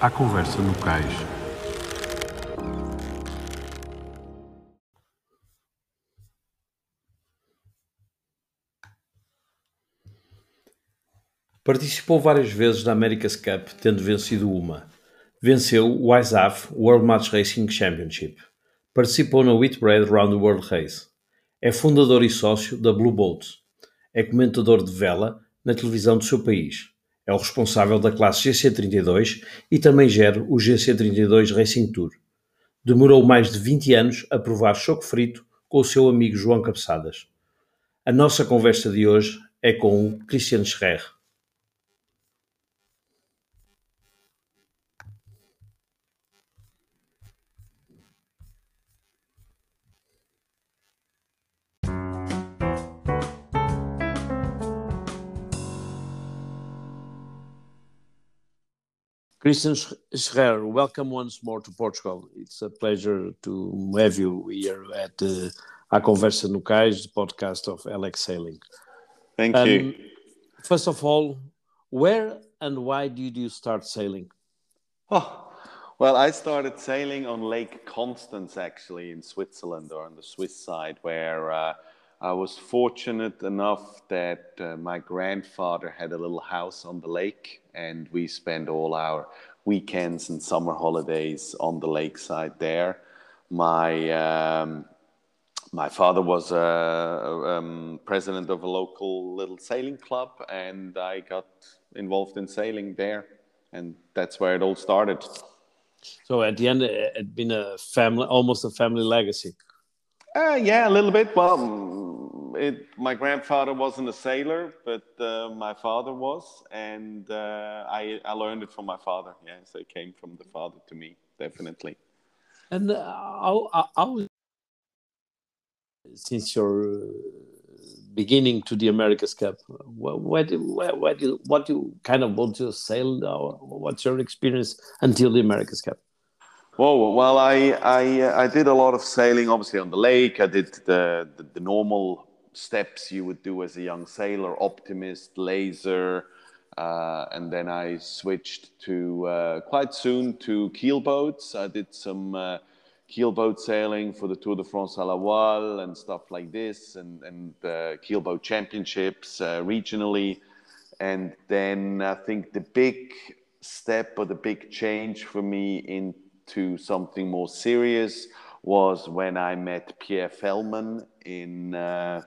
À conversa no cais. Participou várias vezes na America's Cup, tendo vencido uma. Venceu o ISAF World Match Racing Championship. Participou na Whitbread Round World Race. É fundador e sócio da Blue Boat. É comentador de vela na televisão do seu país. É o responsável da classe GC32 e também gera o GC32 Racing Tour. Demorou mais de 20 anos a provar choco frito com o seu amigo João Cabeçadas. A nossa conversa de hoje é com o Christian Scherrer. Christian Scherrer, welcome once more to Portugal. It's a pleasure to have you here at uh, A Conversa no Cais, the podcast of Alex Sailing. Thank um, you. First of all, where and why did you start sailing? Oh, well, I started sailing on Lake Constance, actually, in Switzerland or on the Swiss side, where uh, I was fortunate enough that uh, my grandfather had a little house on the lake, and we spend all our weekends and summer holidays on the lakeside there. My um, my father was a, um, president of a local little sailing club, and I got involved in sailing there, and that's where it all started. So at the end, it had been a family, almost a family legacy. Uh, yeah, a little bit. Well, it, my grandfather wasn't a sailor, but uh, my father was, and uh, I, I learned it from my father. Yeah, so it came from the father to me, definitely. And uh, how, how since your uh, beginning to the America's Cup, what, what, what, what, you, what you kind of want to sail? What's your experience until the America's Cup? Whoa, well, I, I, uh, I did a lot of sailing, obviously on the lake. I did the, the, the normal steps you would do as a young sailor, optimist, laser, uh, and then I switched to uh, quite soon to keel boats. I did some uh, keel boat sailing for the Tour de France à la voile and stuff like this, and, and uh, keel boat championships uh, regionally. And then I think the big step or the big change for me into something more serious was when I met Pierre Fehlmann in uh,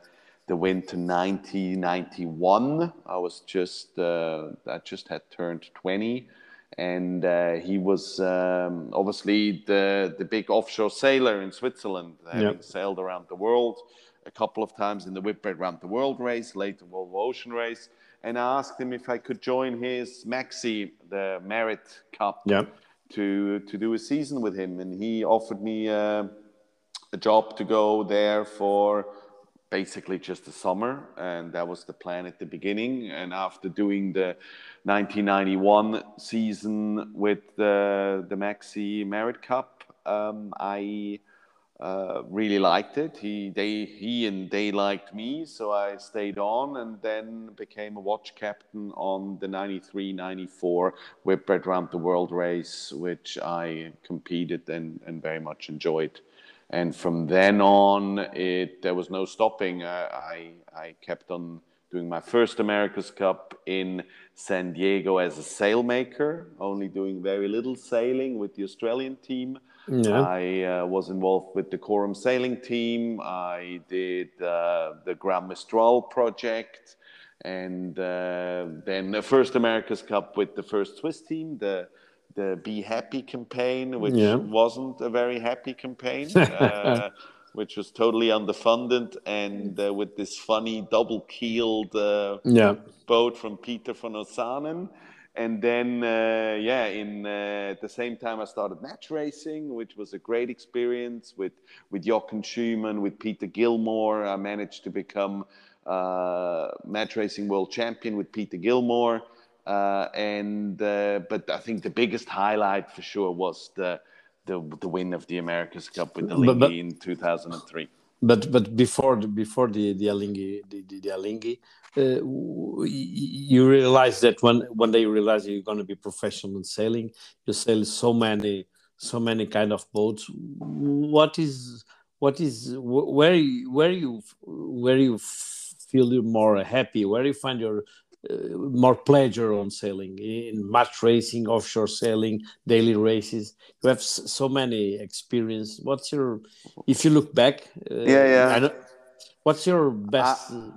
the winter 1991. I was just uh, I just had turned 20, and uh, he was um, obviously the the big offshore sailor in Switzerland, having yep. sailed around the world a couple of times in the Whitbread Round the World race, later Volvo Ocean race. And I asked him if I could join his Maxi, the Merit Cup. Yep to to do a season with him, and he offered me uh, a job to go there for basically just the summer, and that was the plan at the beginning. And after doing the 1991 season with the the Maxi Merit Cup, um, I uh, really liked it. He, they, he and they liked me, so I stayed on and then became a watch captain on the 93 94 Whitbread Round the World race, which I competed and, and very much enjoyed. And from then on, it, there was no stopping. Uh, I, I kept on doing my first America's Cup in San Diego as a sailmaker, only doing very little sailing with the Australian team. Yeah. I uh, was involved with the Corum sailing team. I did uh, the Grand Mistral project, and uh, then the first America's Cup with the first Swiss team, the the Be Happy campaign, which yeah. wasn't a very happy campaign. Uh, which was totally underfunded and uh, with this funny double-keeled uh, yeah. boat from Peter van Oossanen and then uh, yeah in uh, at the same time i started match racing which was a great experience with with jochen schumann with peter gilmour i managed to become uh, match racing world champion with peter gilmour uh, and uh, but i think the biggest highlight for sure was the the, the win of the america's cup with the Alinghi in 2003 but but before the, before the the Alinghi the, the, the Alinghi, uh, you realize that when one day you realize you're going to be professional in sailing, you sail so many so many kind of boats. What is what is where where you where you feel you more happy? Where you find your uh, more pleasure on sailing in match racing, offshore sailing, daily races. You have so many experience. What's your, if you look back? Uh, yeah, yeah. what's your best? Uh,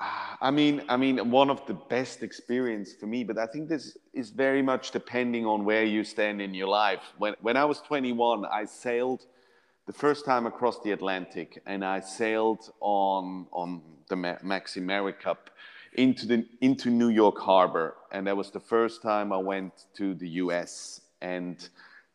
I mean, I mean, one of the best experience for me, but I think this is very much depending on where you stand in your life. When when I was 21, I sailed the first time across the Atlantic, and I sailed on on the Maxi Merit Cup into the into New York Harbor, and that was the first time I went to the U.S. and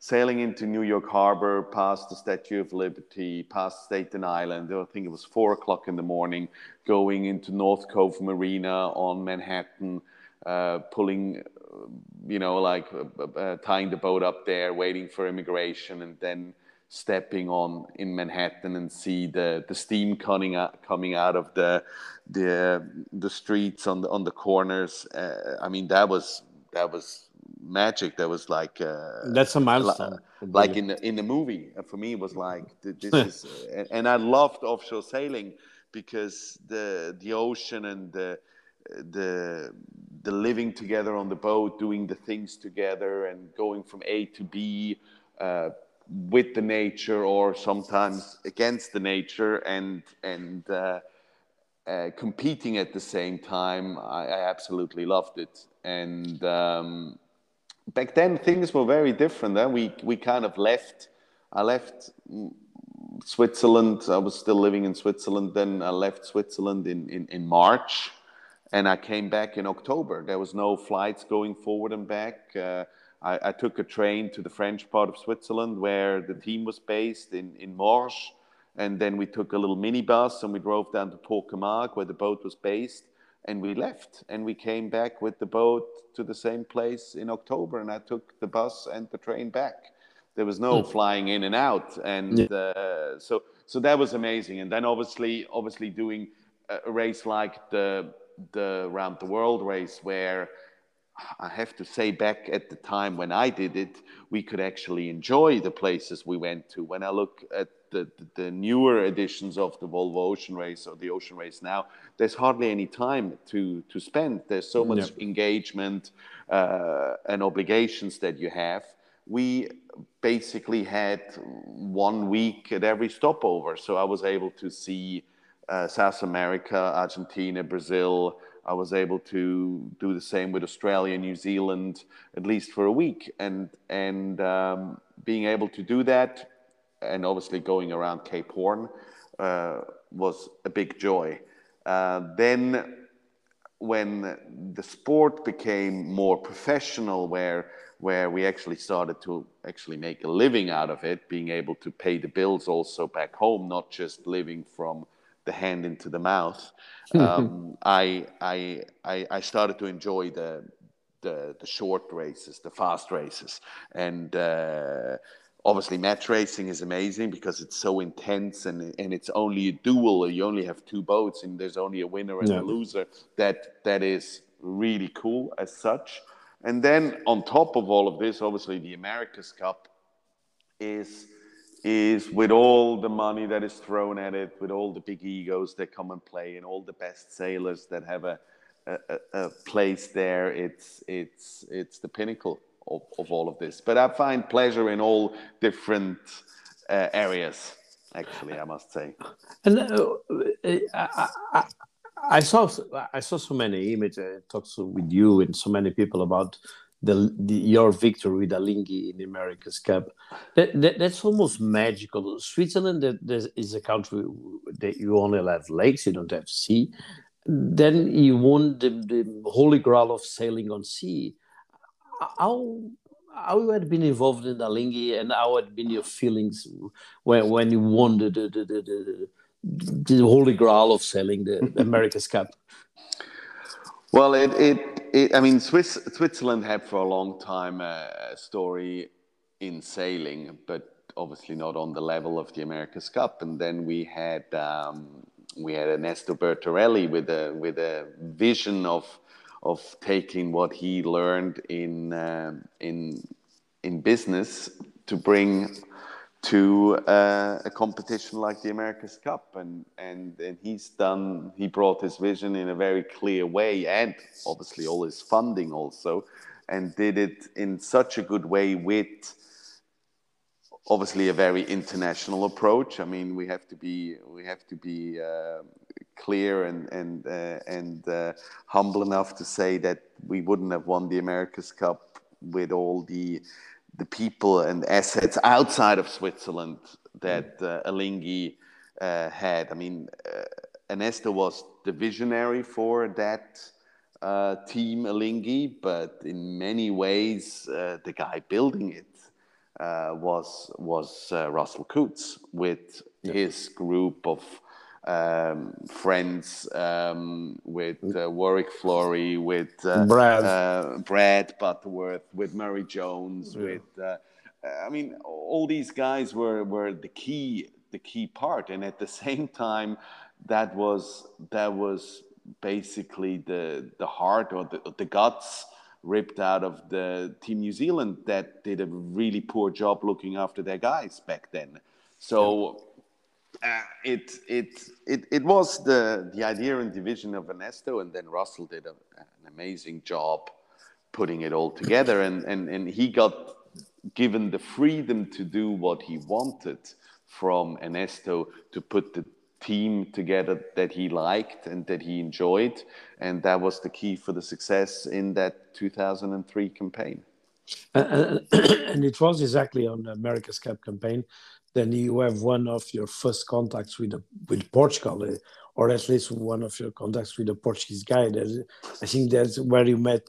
sailing into New York Harbor, past the Statue of Liberty, past Staten Island. I think it was four o'clock in the morning, going into North Cove Marina on Manhattan, uh, pulling, you know, like uh, uh, tying the boat up there, waiting for immigration, and then stepping on in Manhattan and see the, the steam coming out coming out of the the the streets on the on the corners. Uh, I mean, that was that was magic. That was like uh, that's a milestone. Like in the in the movie, for me, it was like this is, and I loved offshore sailing because the the ocean and the the the living together on the boat, doing the things together, and going from A to B. Uh, with the nature or sometimes against the nature and and uh, uh, competing at the same time I, I absolutely loved it and um, back then things were very different eh? we we kind of left I left Switzerland I was still living in Switzerland then I left Switzerland in, in, in March and I came back in October there was no flights going forward and back uh, I, I, took a train to the French part of Switzerland where the team was based in, in Morges. And then we took a little minibus and we drove down to Port Camargue where the boat was based. And we left and we came back with the boat to the same place in October. And I took the bus and the train back. There was no mm. flying in and out. And yeah. uh, so, so that was amazing. And then obviously, obviously doing a race like the, the round the world race where I have to say, back at the time when I did it, we could actually enjoy the places we went to. When I look at the, the, newer editions of the Volvo Ocean Race or the Ocean Race now, there's hardly any time to, to spend. There's so much yeah. engagement uh, and obligations that you have. We basically had one week at every stopover. So I was able to see uh, South America, Argentina, Brazil, I was able to do the same with Australia, New Zealand, at least for a week, and and um, being able to do that, and obviously going around Cape Horn uh, was a big joy. Uh, then, when the sport became more professional, where where we actually started to actually make a living out of it, being able to pay the bills also back home, not just living from the hand into the mouth, um, I, I, I, I started to enjoy the, the, the short races, the fast races. And uh, obviously, match racing is amazing because it's so intense and, and it's only a duel. You only have two boats and there's only a winner and yeah. a loser. That, that is really cool as such. And then on top of all of this, obviously, the America's Cup is is with all the money that is thrown at it, with all the big egos that come and play, and all the best sailors that have a, a, a place there, it's, it's, it's the pinnacle of, of all of this. But I find pleasure in all different uh, areas, actually, I must say. And uh, I, I, I, saw I saw so many images, I talked with you and so many people about the, the, your victory with Alinghi in the America's Cup. That, that, that's almost magical. Switzerland that, is a country that you only have lakes, you don't have sea. Then you won the, the holy grail of sailing on sea. How how you had been involved in Alinghi and how had been your feelings when when you won the the, the, the, the holy grail of sailing the America's Cup? Well, it, it, it, I mean, Swiss, Switzerland had for a long time a, a story in sailing, but obviously not on the level of the America's Cup. And then we had um, we had Ernesto Bertarelli with a with a vision of of taking what he learned in um, in in business to bring to uh, a competition like the America's Cup, and and and he's done. He brought his vision in a very clear way, and obviously all his funding also, and did it in such a good way with obviously a very international approach. I mean, we have to be we have to be uh, clear and and uh, and uh, humble enough to say that we wouldn't have won the America's Cup with all the the people and assets outside of Switzerland that uh, Alinghi uh, had. I mean, uh, Ernesto was the visionary for that uh, team Alinghi, but in many ways, uh, the guy building it uh, was was Russell Coutts with yeah. his group of um, friends um, with uh, Warwick Fleury, with uh, Brad. Uh, Brad Butterworth, with Murray Jones, yeah. with uh, I mean, all these guys were were the key the key part, and at the same time, that was that was basically the the heart or the, the guts ripped out of the team New Zealand that did a really poor job looking after their guys back then. So. Yeah uh, it, it, it, it was the, the idea and division of Ernesto, and then Russell did a, an amazing job putting it all together. And, and, and he got given the freedom to do what he wanted from Ernesto to put the team together that he liked and that he enjoyed. And that was the key for the success in that 2003 campaign. Uh, and it was exactly on America's Cup campaign then you have one of your first contacts with the, with Portugal, uh, or at least one of your contacts with a Portuguese guy. There's, I think that's where you met.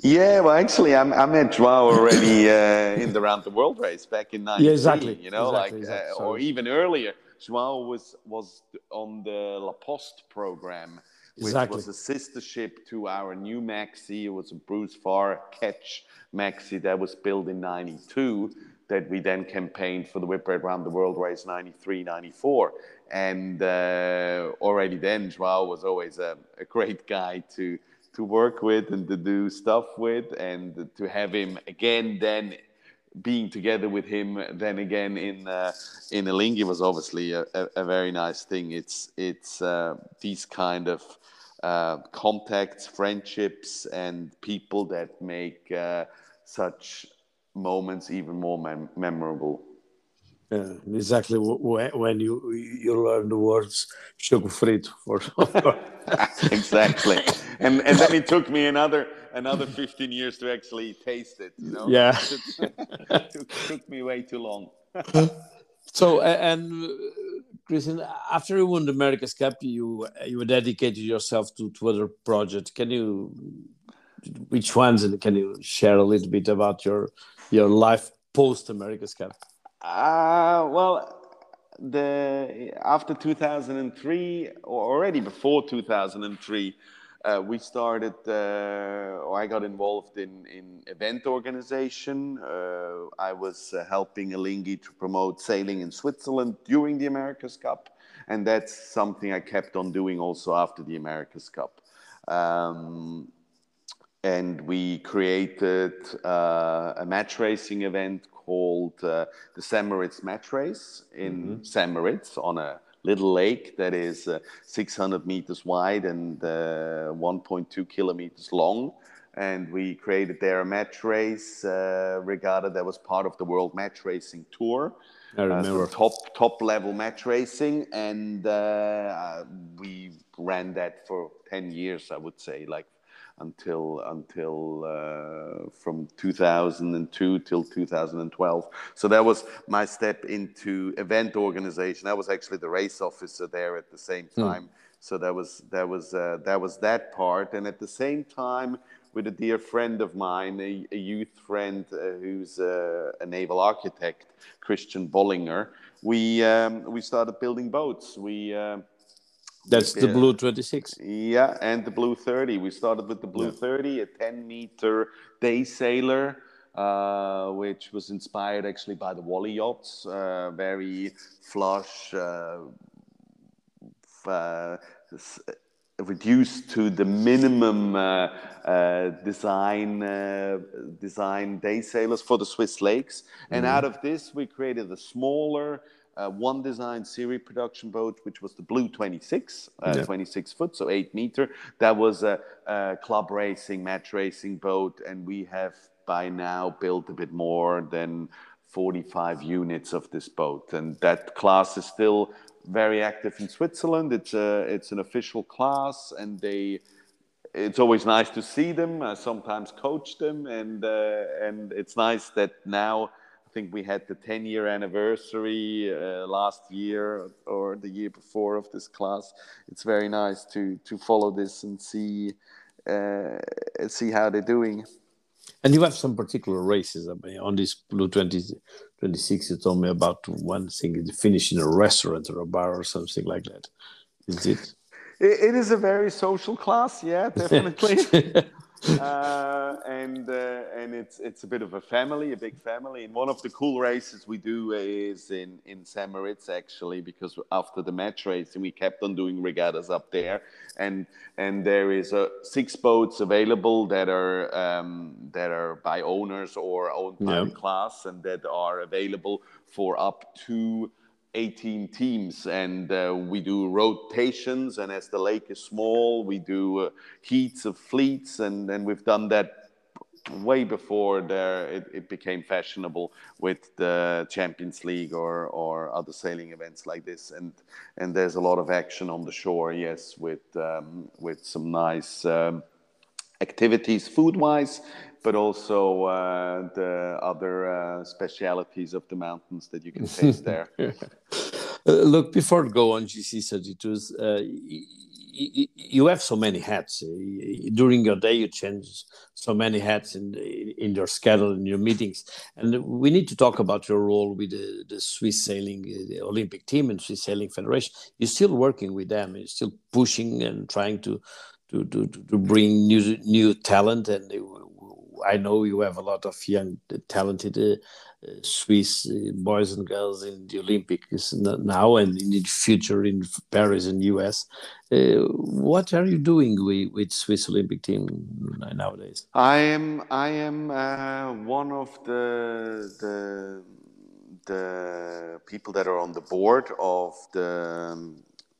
Yeah, well, actually, I, I met Joao already uh, in the round the world race back in '93. Yeah, exactly. You know, exactly, like exactly. Uh, or even earlier. Joao was was on the La Poste program, which exactly. was a sister ship to our new maxi. It was a Bruce Farr ketch maxi that was built in '92 that we then campaigned for the Whitbread Round the World Race 93, 94. And uh, already then, Joao was always a, a, great guy to, to work with and to do stuff with. And to have him again then being together with him then again in uh, in Alinghi was obviously a, a, a, very nice thing. It's it's uh, these kind of uh, contacts, friendships, and people that make uh, such moments even more mem- memorable. Yeah, exactly. When you you learn the words choco frito for exactly. And and then it took me another another 15 years to actually taste it you know? Yeah. It took, took me way too long. So and Christian, after you won the America's Cup, you you dedicated yourself to, to other projects. Can you, which ones, and can you share a little bit about your your life post America's Cup? Uh, well, the after 2003 or already before 2003 uh, we started uh, or i got involved in, in event organization uh, i was uh, helping alinghi to promote sailing in switzerland during the america's cup and that's something i kept on doing also after the america's cup um, and we created uh, a match racing event called uh, the St. Moritz Match Race in mm-hmm. St. Moritz on a little lake that is uh, 600 meters wide and uh, 1.2 kilometers long. And we created there a match race uh, regatta that was part of the World Match Racing Tour. I remember. Uh, top top level match racing, and we ran that for 10 years, I would say, like until until uh, from 2002 till 2012. So that was my step into event organization. I was actually the race officer there at the same hmm. time. Mm. So that was that was uh, that was that part, and at the same time, with a dear friend of mine, a, a youth friend uh, who's uh, a naval architect, Christian Bollinger, we um, we started building boats. We um, that's the Blue 26. Yeah, and the Blue 30. We started with the Blue yeah. 30, a 10 meter day sailor uh, which was inspired actually by the Wally yachts, uh, very flush, uh, uh, reduced to the minimum uh, uh, design uh, design day sailors for the Swiss lakes. And mm-hmm. out of this, we created a smaller uh, one design series production boat, which was the Blue 26, uh, yeah. 26 foot, so eight meter. That was a, a, club racing, match racing boat, and we have by now built a bit more than 45 units of this boat, and that class is still very active in Switzerland. It's a, it's an official class, and they it's always nice to see them. I sometimes coach them, and uh, and it's nice that now think we had the 10 year anniversary uh, last year or the year before of this class. It's very nice to to follow this and see uh, see how they're doing. And you have some particular races I mean, on this Blue 20, 26. You told me about one thing, finish in a restaurant or a bar or something like that. Is it? it is a very social class, yeah, definitely. uh, and uh, and it's it's a bit of a family, a big family. And one of the cool races we do is in in St. Moritz actually, because after the match racing, we kept on doing regattas up there, and and there is uh, six boats available that are um, that are by owners or owned by yeah. class, and that are available for up to 18 teams and uh, we do rotations and as the lake is small we do uh, heats of fleets and, and we've done that way before there it, it, became fashionable with the champions league or, or other sailing events like this. And and there's a lot of action on the shore yes with um, with some nice um, activities food wise but also uh, the other uh, specialities of the mountains that you can taste there. Uh, look, before go on GC32s, uh, you have so many hats. During your day, you change so many hats in, in your schedule, in your meetings. And we need to talk about your role with the, the Swiss Sailing the Olympic team and Swiss Sailing Federation. You're still working with them, you're still pushing and trying to, to, to, to bring new, new talent and I know you have a lot of young, talented uh, Swiss uh, boys and girls in the Olympics now and in the future in Paris and US. Uh, what are you doing with, with Swiss Olympic team nowadays? I am I am uh, one of the the the people that are on the board of the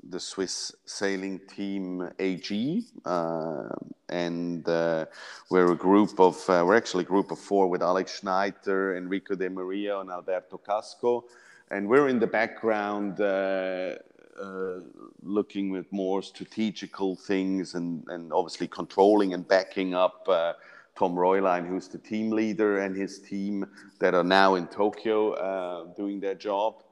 the Swiss sailing team AG, uh, and uh, we're a group of uh, we're actually a group of four with Alex Schneider, Enrico De Maria, and Alberto Casco, and we're in the background. Uh, uh, looking with more strategical things and, and obviously controlling and backing up uh, Tom Reulein, who's the team leader, and his team that are now in Tokyo doing their job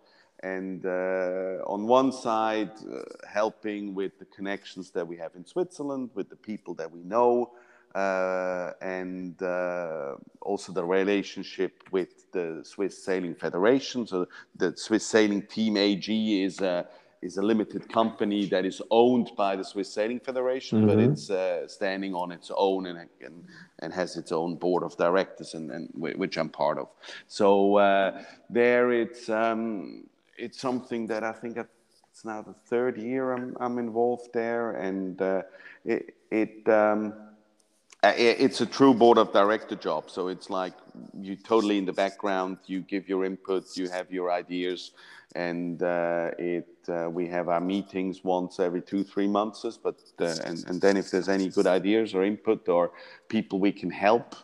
and uh, on one side uh, helping with the connections that we have in Switzerland with the people that we know uh, and uh, also the relationship with the Swiss Sailing Federation so the Swiss Sailing Team AG is a is a limited company that is owned by the Swiss Sailing Federation, mm-hmm. but it's uh, standing on its own and, and, and has its own board of directors, and, and which I'm part of. So uh, there, it's um, it's something that I think it's now the third year I'm, I'm involved there, and uh, it, it um, it's a true board of director job. So it's like you totally in the background. You give your input. You have your ideas, and uh, it uh, we have our meetings once every two three months. But uh, and and then if there's any good ideas or input or people we can help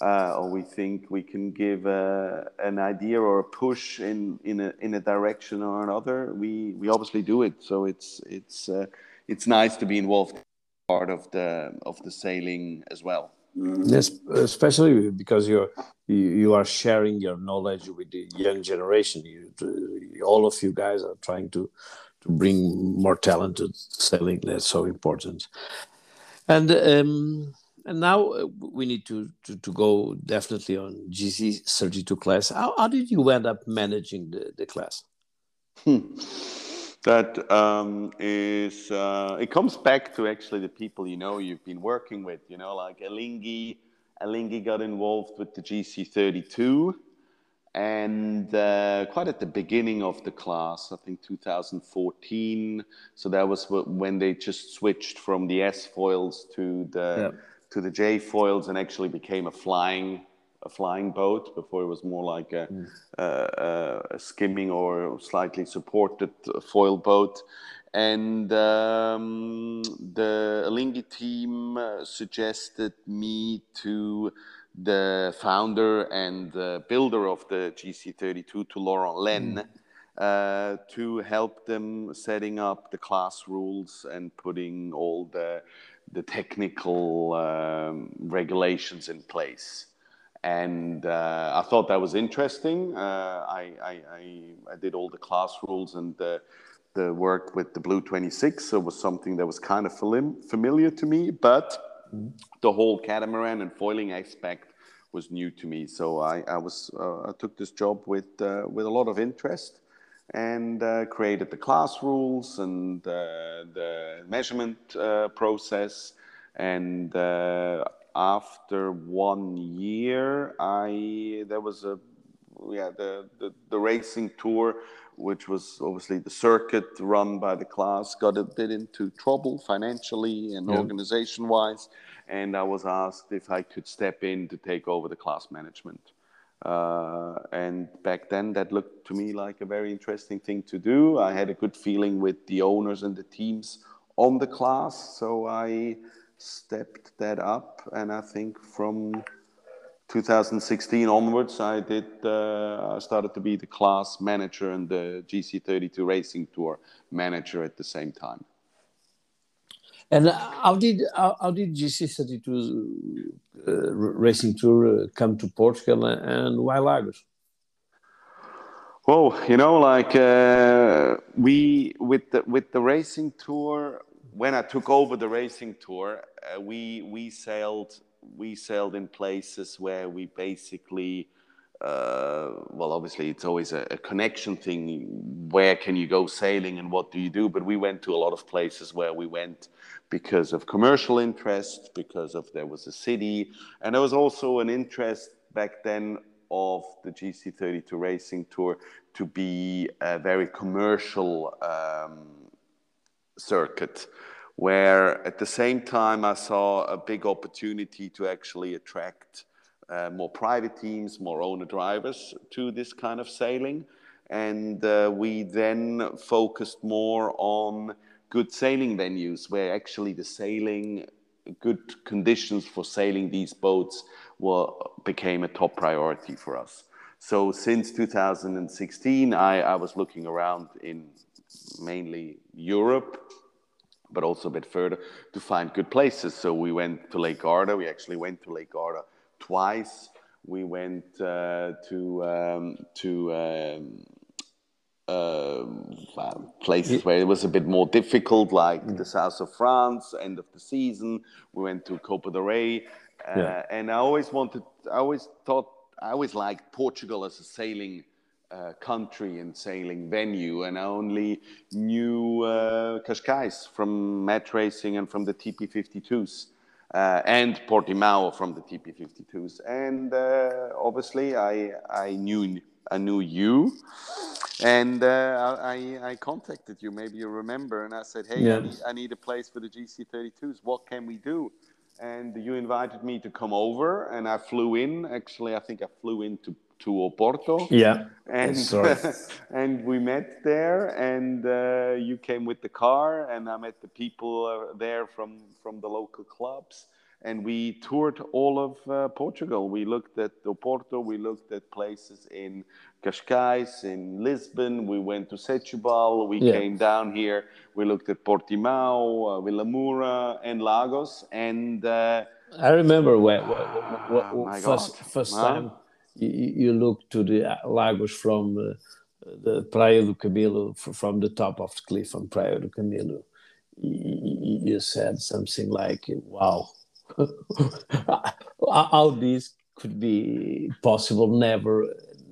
uh, or we think we can give a, an idea or a push in, in, a, in a direction or another, we, we obviously do it. So it's, it's, uh, it's nice to be involved part of the, of the sailing as well. Yes, especially because you're you, you are sharing your knowledge with the young generation. You, all of you guys are trying to to bring more talent to sailing. That's so important. And um, and now uh, we need to, to, to go definitely on GC 32 class. How, how did you end up managing the, the class? Hmm. That um, is, uh, it comes back to actually the people you know you've been working with, you know, like Elingi Alinghi got involved with the GC32 and uh, quite at the beginning of the class, I think 2014. So that was when they just switched from the S foils to the to the J foils and actually became a flying a flying boat. Before it was more like a, mm. uh, a skimming or slightly supported foil boat. And um, the Alinghi team uh, suggested me to the founder and the builder of the GC32 to Laurent Lenne, Mm. Uh, to help them setting up the class rules and putting all the the technical um, regulations in place. And uh, I thought that was interesting. Uh, I, I, I, I, did all the class rules and the, the work with the Blue 26. So it was something that was kind of familiar to me. But. The whole catamaran and foiling aspect was new to me, so I, I was uh, I took this job with uh, with a lot of interest and uh, created the class rules and uh, the measurement uh, process. And uh, after one year, I there was a yeah the, the, the racing tour which was obviously the circuit run by the class, got a bit into trouble financially and yeah. organization wise. And I was asked if I could step in to take over the class management. Uh, and back then, that looked to me like a very interesting thing to do. I had a good feeling with the owners and the teams on the class. So I stepped that up. And I think from 2016 onwards, I did. Uh, I started to be the class manager and the GC32 Racing Tour manager at the same time. And how did how, how did GC32 uh, Racing Tour uh, come to Portugal and why Lagos? Well, you know, like uh, we with the with the racing tour. When I took over the racing tour, uh, we we sailed we sailed in places where we basically uh, well obviously it's always a, a, connection thing where can you go sailing and what do you do but we went to a lot of places where we went because of commercial interest because of there was a city and there was also an interest back then of the gc32 racing tour to be a very commercial um, circuit where at the same time I saw a big opportunity to actually attract uh, more private teams, more owner drivers to this kind of sailing. And uh, we then focused more on good sailing venues where actually the sailing, good conditions for sailing these boats were, became a top priority for us. So since 2016, I, I was looking around in mainly Europe but also a bit further to find good places. So we went to Lake Garda. We actually went to Lake Garda twice. We went uh, to um, to um, uh, places where it was a bit more difficult, like mm. the south of France, end of the season. We went to Copa del Rey, uh, yeah. and I always wanted. I always thought. I always liked Portugal as a sailing uh, country and sailing venue, and I only knew uh, Cascais from match racing and from the TP52s, uh, and Portimao from the TP52s, and uh, obviously I I knew I knew you, and uh, I I contacted you. Maybe you remember, and I said, hey, yeah. I, need, I need a place for the GC32s. What can we do? And you invited me to come over, and I flew in. Actually, I think I flew into to Oporto. Yeah, and and we met there, and uh, you came with the car, and I met the people uh, there from from the local clubs, and we toured all of uh, Portugal. We looked at Oporto, we looked at places in Cascais, in Lisbon. We went to Setúbal. We yeah. came down here. We looked at Portimao, uh, Vila Moura, and Lagos, and. Uh, I remember when, when, first, first time you, you look to the uh, Lagos from uh, the Praia do Camilo, from the top of the cliff on Praia do Camilo, you said something like, wow, how this could be possible, never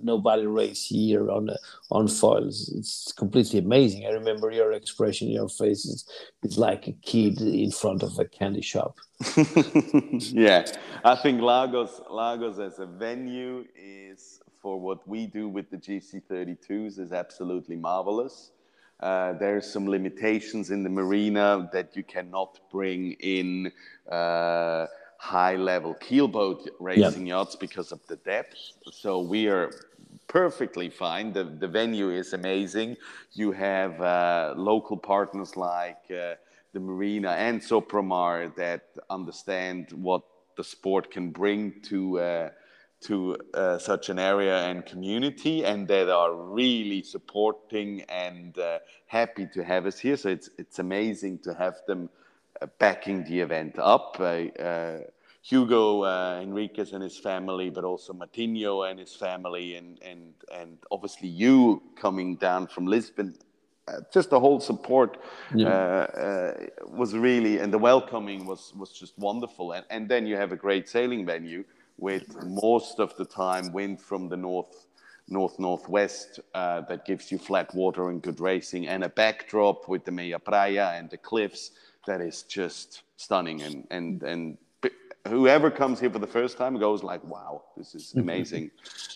nobody race here on on foils. It's completely amazing. I remember your expression, your face is it's like a kid in front of a candy shop. yeah, I think Lagos Lagos as a venue is for what we do with the GC32s is absolutely marvelous. Uh, there's some limitations in the marina that you cannot bring in uh, high level keelboat racing yeah. yachts because of the depth. So we are perfectly fine. The, the venue is amazing. You have uh, local partners like uh, the Marina and Sopramar that understand what the sport can bring to uh, to uh, such an area and community, and that are really supporting and uh, happy to have us here. So it's it's amazing to have them uh, backing the event up. Uh, Hugo uh, Enriquez and his family, but also Matinho and his family, and and and obviously you coming down from Lisbon. Uh, just the whole support yeah. uh, uh, was really, and the welcoming was was just wonderful. And and then you have a great sailing venue with most of the time wind from the north north northwest uh, that gives you flat water and good racing, and a backdrop with the Meia Praia and the cliffs that is just stunning and and and whoever comes here for the first time goes like, "Wow, this is amazing,"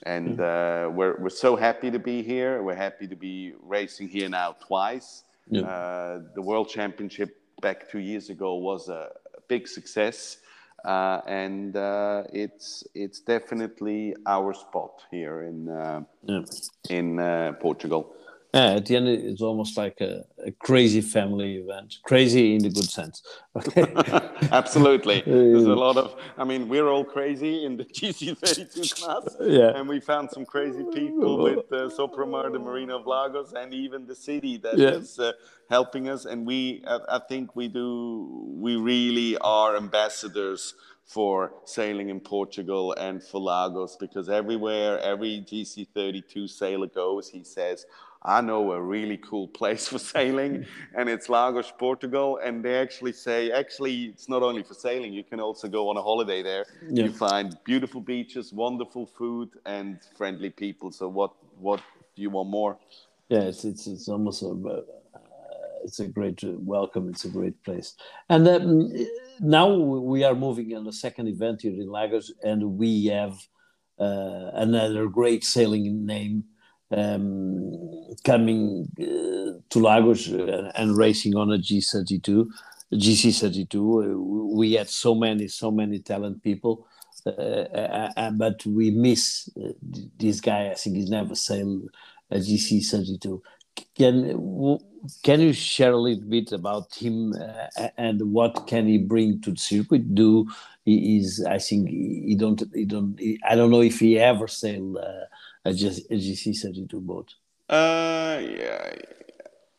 and uh, we're we're so happy to be here. We're happy to be racing here now twice. Yeah. Uh, the World Championship back two years ago was a, a big success, uh, and uh, it's it's definitely our spot here in uh, yeah. in uh, Portugal. Yeah, at the end, it's almost like a, a, crazy family event. Crazy in the good sense. Okay. Absolutely. There's a lot of, I mean, we're all crazy in the GC32 class. Yeah. And we found some crazy people with uh, Sopramar, the Marina of Lagos, and even the city that yeah. is uh, helping us. And we, I, I think we do, we really are ambassadors for sailing in Portugal and for Lagos because everywhere, every GC32 sailor goes, he says, I know a really cool place for sailing, and it's Lagos, Portugal. And they actually say, actually, it's not only for sailing, you can also go on a holiday there. Yeah. You find beautiful beaches, wonderful food, and friendly people. So, what, what do you want more? Yeah, it's, it's, it's almost a, uh, it's a great welcome. It's a great place. And um, now we are moving on the second event here in Lagos, and we have uh, another great sailing name um, coming uh, to Lagos uh, and racing on a G32, GC32. Uh, we had so many, so many talent people, uh, uh, uh but we miss this guy. I think he's never sailed a GC32. Can can you share a little bit about him and what can he bring to the circuit? Do he is I think he don't he don't he, I don't know if he ever sailed a, GC32 boat? Uh, yeah.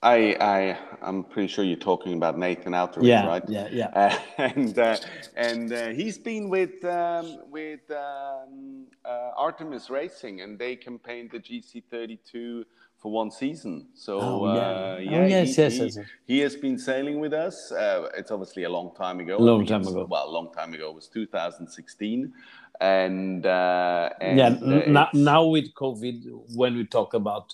I, I, I'm pretty sure you're talking about Nathan Outteridge, yeah, right? Yeah, yeah. Uh, and uh, and uh, he's been with um, with um, uh, Artemis Racing, and they campaigned the GC32 for one season. So oh, yeah, uh, yeah oh, yes, he, yes, he, yes, he, has been sailing with us. Uh, it's obviously a long time ago. A long time ago. Well, a long time ago. It was 2016 and, uh, and yeah uh, now, now with covid when we talk about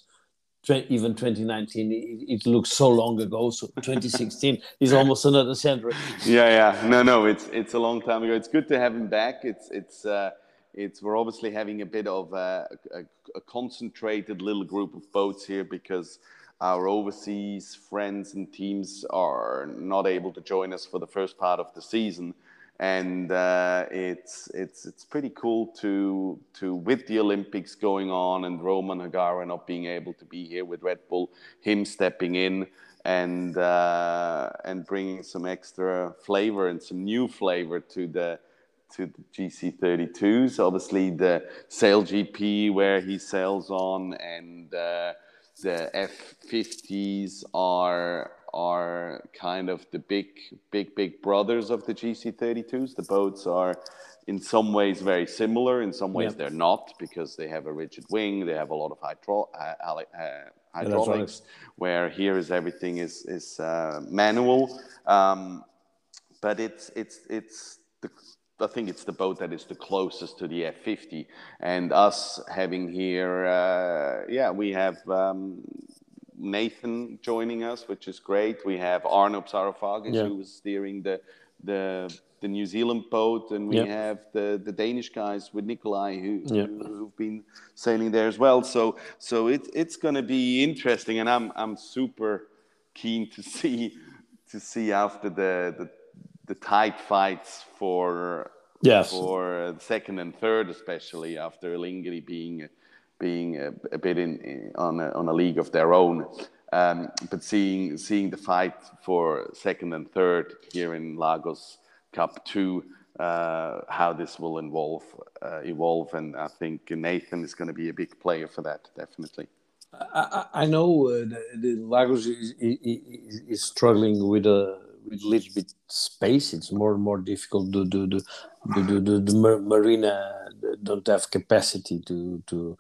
even 2019 it, it, looks so long ago so 2016 is almost another century yeah yeah no no it's it's a long time ago it's good to have him back it's it's uh, it's we're obviously having a bit of a, a, a concentrated little group of boats here because our overseas friends and teams are not able to join us for the first part of the season. And uh, it's it's it's pretty cool to to with the Olympics going on and Roman Hagara not being able to be here with Red Bull, him stepping in and uh, and bringing some extra flavor and some new flavor to the to the GC32s. Obviously, the Sail GP where he sails on and uh, the F50s are are kind of the big, big, big brothers of the GC32s. The boats are in some ways very similar. In some ways, yep. they're not because they have a rigid wing. They have a lot of hydro- uh, uh, hydraulics. Where here is everything is is uh, manual. Um, but it's it's it's the I think it's the boat that is the closest to the F50, and us having here, uh, yeah, we have um, Nathan joining us, which is great. We have Arnaud Psarofaghis, yeah. who was steering the the the New Zealand boat, and we have the, the Danish guys with Nikolai who, who have been sailing there as well. So so it, it's going to be interesting, and I'm I'm super keen to see to see after the the, the tight fights for yes. for second and third, especially after Alinghi being being a, a bit in, in, on a, on a league of their own. Um, but seeing seeing the fight for second and third here in Lagos Cup two, uh, how this will evolve, uh, evolve, and I think Nathan is going to be a big player for that, definitely. I, I know uh, the, the, Lagos is, is, is, struggling with a little bit space. It's more and more difficult. The the the, the, the, marina don't have capacity to to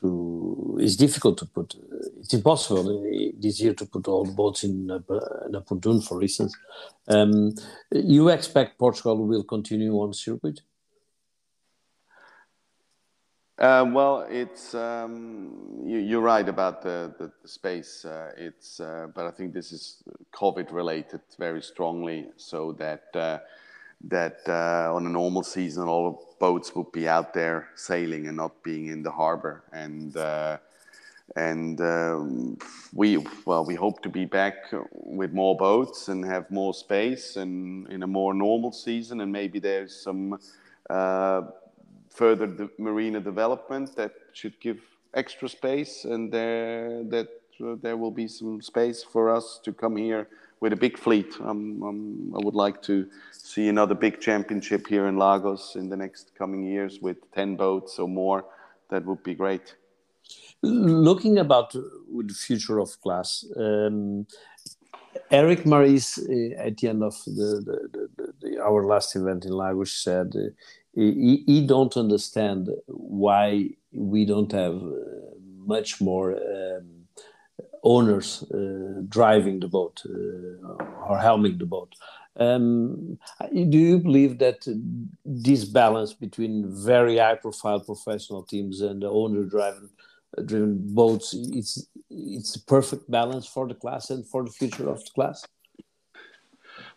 to. It's difficult to put. It's impossible this year to put all the boats in a pontoon, for instance. Um, you expect Portugal will continue on circuit? Uh, well, it's um, you, are right about the, the, the space. Uh, it's uh, but I think this is COVID related very strongly, so that uh, that uh, on a normal season all boats would be out there sailing and not being in the harbor, and uh, and um, we well we hope to be back with more boats and have more space and in a more normal season, and maybe there's some further the marina development that should give extra space, and there that uh, there will be some space for us to come here with a big fleet. Um, um, I would like to see another big championship here in Lagos in the next coming years with ten boats or more. That would be great. Looking about with the future of class, um, Erik Maris uh, at the end of the, the, the, our last event in Lagos said uh, he, he don't understand why we don't have uh, much more um, owners uh, driving the boat uh, or helming the boat. Um, do you believe that this balance between very high-profile professional teams and the owner-driven driven boats it's it's a perfect balance for the class and for the future of the class?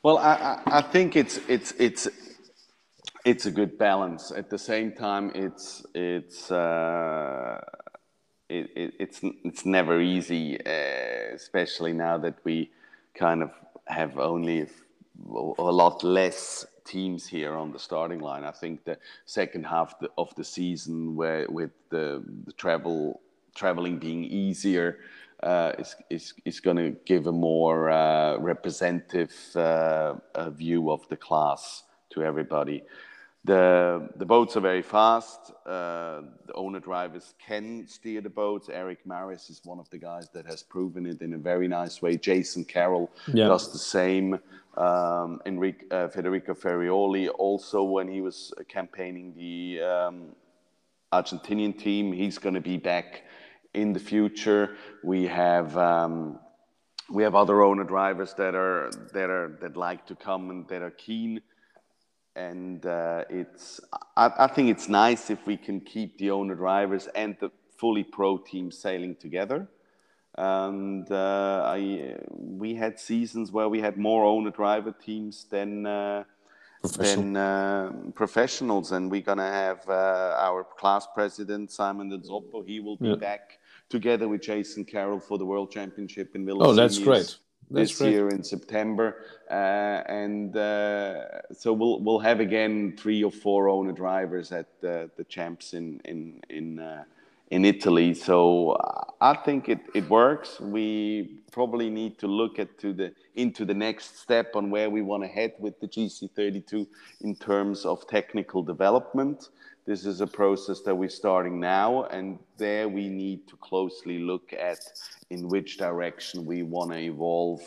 Well, I, I think it's it's it's it's a good balance. At the same time, it's it's uh, it, it, it's it's never easy, uh, especially now that we kind of have only a lot less teams here on the starting line. I think the second half of the season, where with the, the travel traveling being easier, uh, is is is going to give a more uh, representative uh, view of the class to everybody. The, the boats are very fast. Uh, the owner drivers can steer the boats. Erik Maris is one of the guys that has proven it in a very nice way. Jason Carroll yeah. does the same. Um, Enrique, uh, Federico Ferioli also, when he was campaigning the um, Argentinian team, he's going to be back in the future. We have um, we have other owner drivers that are that are that like to come and that are keen and uh, it's I, I, think it's nice if we can keep the owner drivers and the fully pro team sailing together and uh, I, we had seasons where we had more owner driver teams than uh, Professional. than uh, professionals and we're gonna have uh, our class president Simon Delzoppo he will be yeah. back together with Jason Carroll for the World Championship in Villa Oh, that's great this great. year in September, uh, and uh, so we'll we'll have again three or four owner drivers at the, the champs in in in uh, in Italy. So I think it, it works. We probably need to look at to the into the next step on where we want to head with the GC32 in terms of technical development. This is a process that we're starting now, and there we need to closely look at in which direction we want to evolve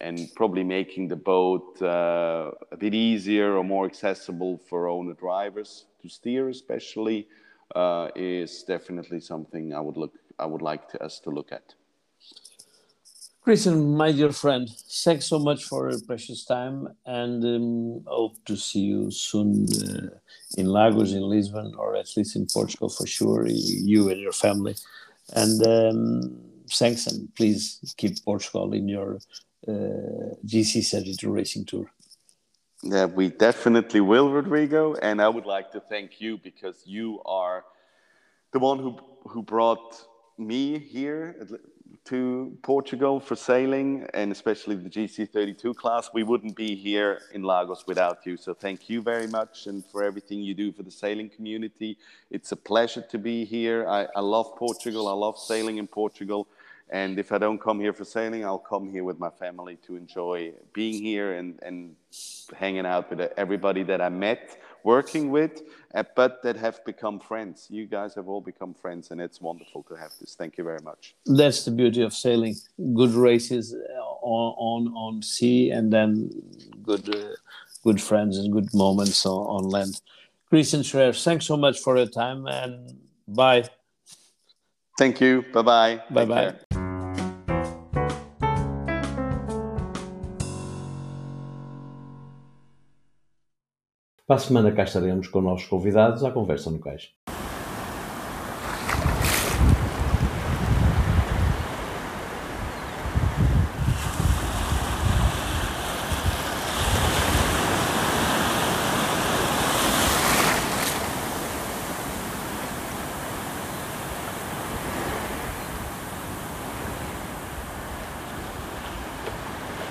and probably making the boat uh, a bit easier or more accessible for owner drivers to steer, especially, uh, is definitely something I would look I would like to, us to look at. Christian, my dear friend, thanks so much for your precious time and um, hope to see you soon uh, in Lagos, in Lisbon, or at least in Portugal for sure, you and your family. And um, thanks, and please keep Portugal in your uh, GC32 Racing Tour. Yeah, we definitely will, Rodrigo. And I would like to thank you because you are the one who who brought me here to Portugal for sailing and especially the GC32 class. We wouldn't be here in Lagos without you. So thank you very much and for everything you do for the sailing community. It's a pleasure to be here. I, I love Portugal. I love sailing in Portugal. And if I don't come here for sailing, I'll come here with my family to enjoy being here and, and hanging out with everybody that I met, working with, uh, but that have become friends. You guys have all become friends, and it's wonderful to have this. Thank you very much. That's the beauty of sailing: good races uh, on on, on sea, and then good uh, good friends and good moments on, on land. Christian Scherrer, thanks so much for your time, and bye. Thank you. Bye bye. Bye bye. Para a semana cá estaremos com nossos convidados à conversa no cais.